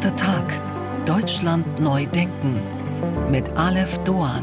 Achter Tag. Deutschland neu denken. Mit Aleph Doan.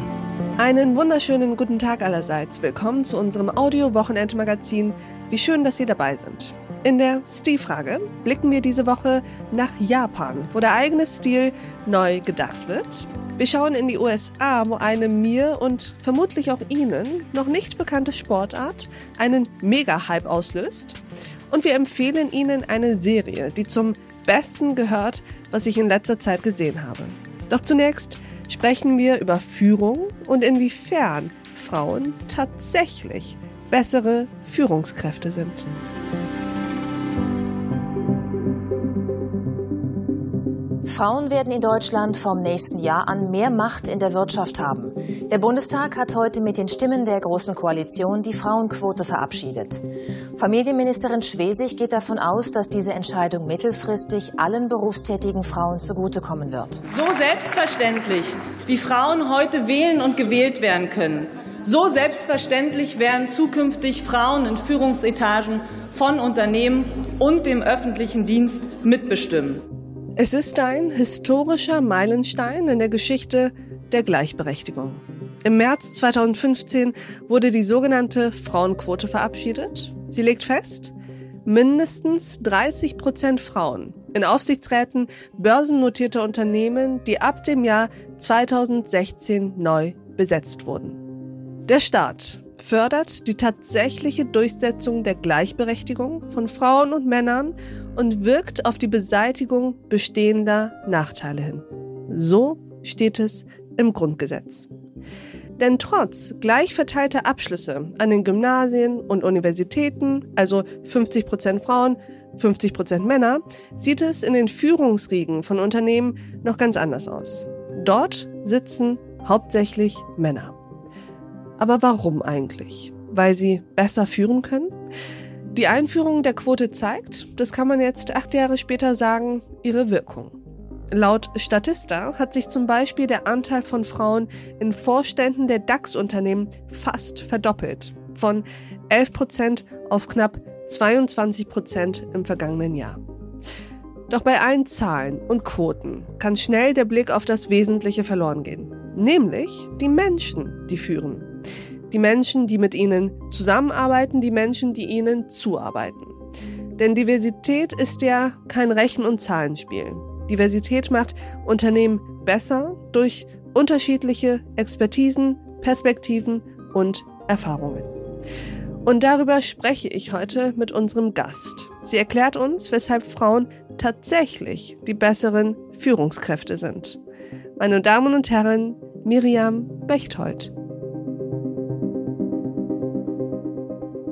Einen wunderschönen guten Tag allerseits. Willkommen zu unserem Audio-Wochenendmagazin. Wie schön, dass Sie dabei sind. In der Stilfrage blicken wir diese Woche nach Japan, wo der eigene Stil neu gedacht wird. Wir schauen in die USA, wo eine mir und vermutlich auch Ihnen noch nicht bekannte Sportart einen Mega-Hype auslöst. Und wir empfehlen Ihnen eine Serie, die zum Besten gehört, was ich in letzter Zeit gesehen habe. Doch zunächst sprechen wir über Führung und inwiefern Frauen tatsächlich bessere Führungskräfte sind. Frauen werden in Deutschland vom nächsten Jahr an mehr Macht in der Wirtschaft haben. Der Bundestag hat heute mit den Stimmen der Großen Koalition die Frauenquote verabschiedet. Familienministerin Schwesig geht davon aus, dass diese Entscheidung mittelfristig allen berufstätigen Frauen zugutekommen wird. So selbstverständlich, wie Frauen heute wählen und gewählt werden können, so selbstverständlich werden zukünftig Frauen in Führungsetagen von Unternehmen und dem öffentlichen Dienst mitbestimmen. Es ist ein historischer Meilenstein in der Geschichte der Gleichberechtigung. Im März 2015 wurde die sogenannte Frauenquote verabschiedet. Sie legt fest, mindestens 30 Prozent Frauen in Aufsichtsräten börsennotierter Unternehmen, die ab dem Jahr 2016 neu besetzt wurden. Der Staat fördert die tatsächliche Durchsetzung der Gleichberechtigung von Frauen und Männern und wirkt auf die Beseitigung bestehender Nachteile hin. So steht es im Grundgesetz. Denn trotz gleich verteilter Abschlüsse an den Gymnasien und Universitäten, also 50 Prozent Frauen, 50 Prozent Männer, sieht es in den Führungsriegen von Unternehmen noch ganz anders aus. Dort sitzen hauptsächlich Männer. Aber warum eigentlich? Weil sie besser führen können? Die Einführung der Quote zeigt, das kann man jetzt acht Jahre später sagen, ihre Wirkung. Laut Statista hat sich zum Beispiel der Anteil von Frauen in Vorständen der DAX-Unternehmen fast verdoppelt. Von 11 Prozent auf knapp 22 Prozent im vergangenen Jahr. Doch bei allen Zahlen und Quoten kann schnell der Blick auf das Wesentliche verloren gehen. Nämlich die Menschen, die führen die Menschen, die mit ihnen zusammenarbeiten, die Menschen, die ihnen zuarbeiten. Denn Diversität ist ja kein Rechen- und Zahlenspiel. Diversität macht Unternehmen besser durch unterschiedliche Expertisen, Perspektiven und Erfahrungen. Und darüber spreche ich heute mit unserem Gast. Sie erklärt uns, weshalb Frauen tatsächlich die besseren Führungskräfte sind. Meine Damen und Herren, Miriam Bechthold.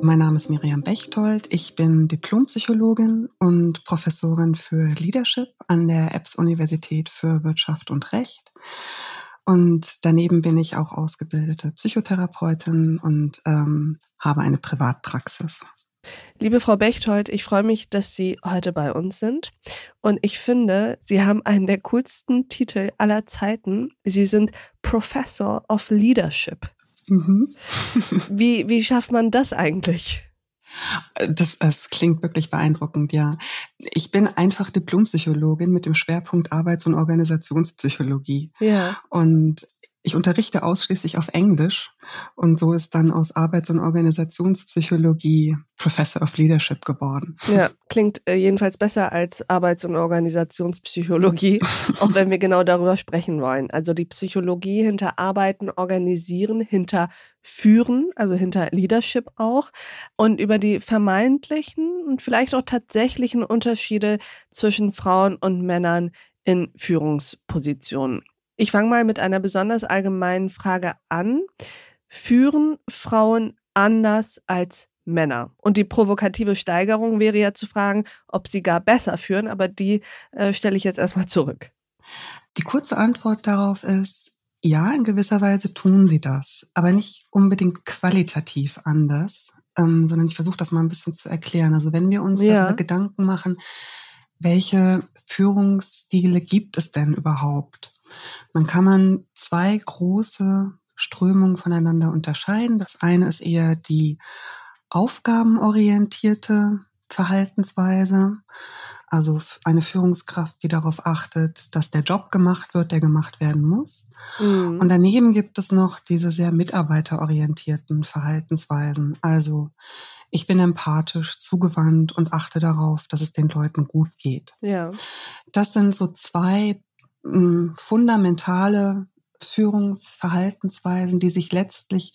Mein Name ist Miriam Bechtold. Ich bin Diplompsychologin und Professorin für Leadership an der EBS-Universität für Wirtschaft und Recht. Und daneben bin ich auch ausgebildete Psychotherapeutin und ähm, habe eine Privatpraxis. Liebe Frau Bechtold, ich freue mich, dass Sie heute bei uns sind. Und ich finde, Sie haben einen der coolsten Titel aller Zeiten. Sie sind Professor of Leadership. Mhm. wie, wie schafft man das eigentlich? Das, das klingt wirklich beeindruckend, ja. Ich bin einfach Diplompsychologin mit dem Schwerpunkt Arbeits- und Organisationspsychologie. Ja. Und ich unterrichte ausschließlich auf Englisch und so ist dann aus Arbeits- und Organisationspsychologie Professor of Leadership geworden. Ja, klingt äh, jedenfalls besser als Arbeits- und Organisationspsychologie, auch wenn wir genau darüber sprechen wollen. Also die Psychologie hinter Arbeiten, Organisieren, hinter Führen, also hinter Leadership auch und über die vermeintlichen und vielleicht auch tatsächlichen Unterschiede zwischen Frauen und Männern in Führungspositionen. Ich fange mal mit einer besonders allgemeinen Frage an. Führen Frauen anders als Männer? Und die provokative Steigerung wäre ja zu fragen, ob sie gar besser führen, aber die äh, stelle ich jetzt erstmal zurück. Die kurze Antwort darauf ist, ja, in gewisser Weise tun sie das, aber nicht unbedingt qualitativ anders, ähm, sondern ich versuche das mal ein bisschen zu erklären. Also wenn wir uns ja. Gedanken machen, welche Führungsstile gibt es denn überhaupt? Dann kann man zwei große Strömungen voneinander unterscheiden. Das eine ist eher die aufgabenorientierte Verhaltensweise. Also eine Führungskraft, die darauf achtet, dass der Job gemacht wird, der gemacht werden muss. Mhm. Und daneben gibt es noch diese sehr mitarbeiterorientierten Verhaltensweisen. Also ich bin empathisch, zugewandt und achte darauf, dass es den Leuten gut geht. Ja. Das sind so zwei mh, hm, fundamentale Führungsverhaltensweisen, die sich letztlich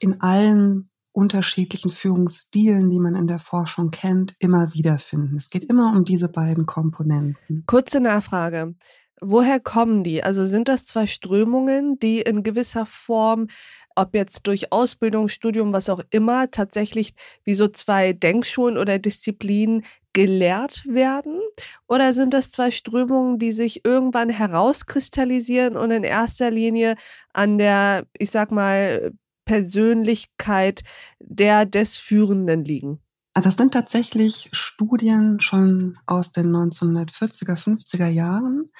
in allen unterschiedlichen Führungsstilen, die man in der Forschung kennt, immer wiederfinden. Es geht immer um diese beiden Komponenten. Kurze Nachfrage. Woher kommen die? Also sind das zwei Strömungen, die in gewisser Form, ob jetzt durch Ausbildung, Studium, was auch immer, tatsächlich wie so zwei Denkschulen oder Disziplinen gelehrt werden? Oder sind das zwei Strömungen, die sich irgendwann herauskristallisieren und in erster Linie an der, ich sag mal, Persönlichkeit der des Führenden liegen? Also das sind tatsächlich Studien schon aus den 1940er, 50er Jahren,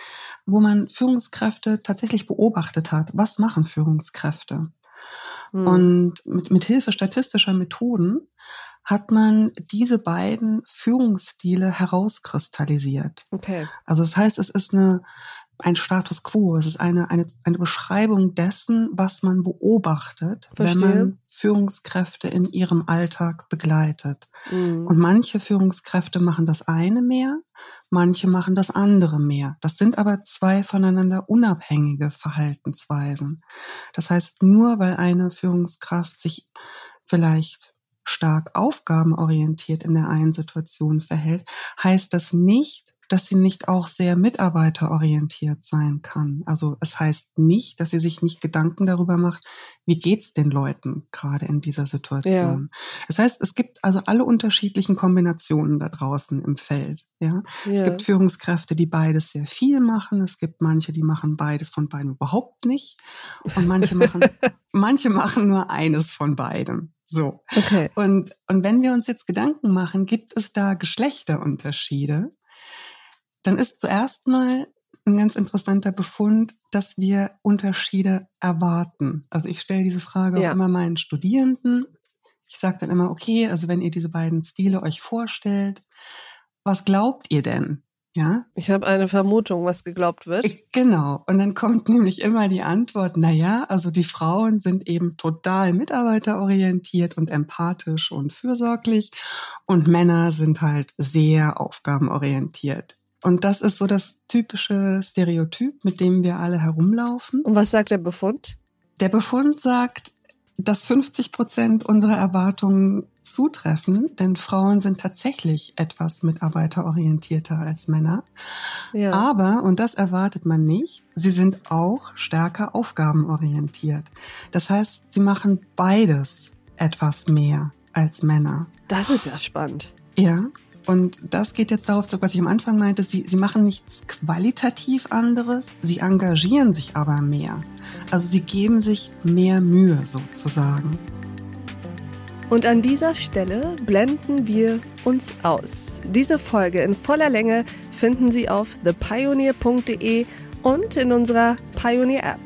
wo man Führungskräfte tatsächlich beobachtet hat. Was machen Führungskräfte? Hm. Und mit, mit Hilfe statistischer Methoden hat man diese beiden Führungsstile herauskristallisiert. Okay. Also das heißt, es ist eine ein Status quo. Es ist eine, eine, eine Beschreibung dessen, was man beobachtet, Verstehe. wenn man Führungskräfte in ihrem Alltag begleitet. Mhm. Und manche Führungskräfte machen das eine mehr, manche machen das andere mehr. Das sind aber zwei voneinander unabhängige Verhaltensweisen. Das heißt, nur weil eine Führungskraft sich vielleicht stark aufgabenorientiert in der einen Situation verhält, heißt das nicht, dass sie nicht auch sehr mitarbeiterorientiert sein kann. Also es heißt nicht, dass sie sich nicht Gedanken darüber macht, wie geht's den Leuten gerade in dieser Situation. Ja. Das heißt, es gibt also alle unterschiedlichen Kombinationen da draußen im Feld. Ja? ja? Es gibt Führungskräfte, die beides sehr viel machen. Es gibt manche, die machen beides von beiden überhaupt nicht. Und manche machen, manche machen nur eines von beidem. So. Okay. Und, und wenn wir uns jetzt Gedanken machen, gibt es da Geschlechterunterschiede? Dann ist zuerst mal ein ganz interessanter Befund, dass wir Unterschiede erwarten. Also ich stelle diese Frage ja. auch immer meinen Studierenden. Ich sage dann immer, okay, also wenn ihr diese beiden Stile euch vorstellt, was glaubt ihr denn? Ja? Ich habe eine Vermutung, was geglaubt wird. Genau. Und dann kommt nämlich immer die Antwort, na ja, also die Frauen sind eben total mitarbeiterorientiert und empathisch und fürsorglich und Männer sind halt sehr aufgabenorientiert. Und das ist so das typische Stereotyp, mit dem wir alle herumlaufen. Und was sagt der Befund? Der Befund sagt, dass 50 Prozent unserer Erwartungen zutreffen, denn Frauen sind tatsächlich etwas mitarbeiterorientierter als Männer. Ja. Aber, und das erwartet man nicht, sie sind auch stärker aufgabenorientiert. Das heißt, sie machen beides etwas mehr als Männer. Das ist ja spannend. Ja, und das geht jetzt darauf zurück, was ich am Anfang meinte. Sie, sie machen nichts qualitativ anderes, sie engagieren sich aber mehr. Also sie geben sich mehr Mühe sozusagen. Und an dieser Stelle blenden wir uns aus. Diese Folge in voller Länge finden Sie auf thepioneer.de und in unserer Pioneer App.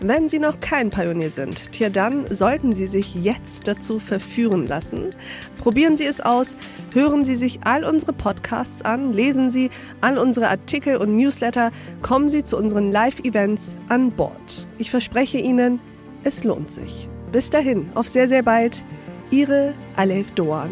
Wenn Sie noch kein Pionier sind, tja, dann sollten Sie sich jetzt dazu verführen lassen. Probieren Sie es aus, hören Sie sich all unsere Podcasts an, lesen Sie all unsere Artikel und Newsletter, kommen Sie zu unseren Live-Events an Bord. Ich verspreche Ihnen, es lohnt sich. Bis dahin, auf sehr, sehr bald. Ihre Alef Doan.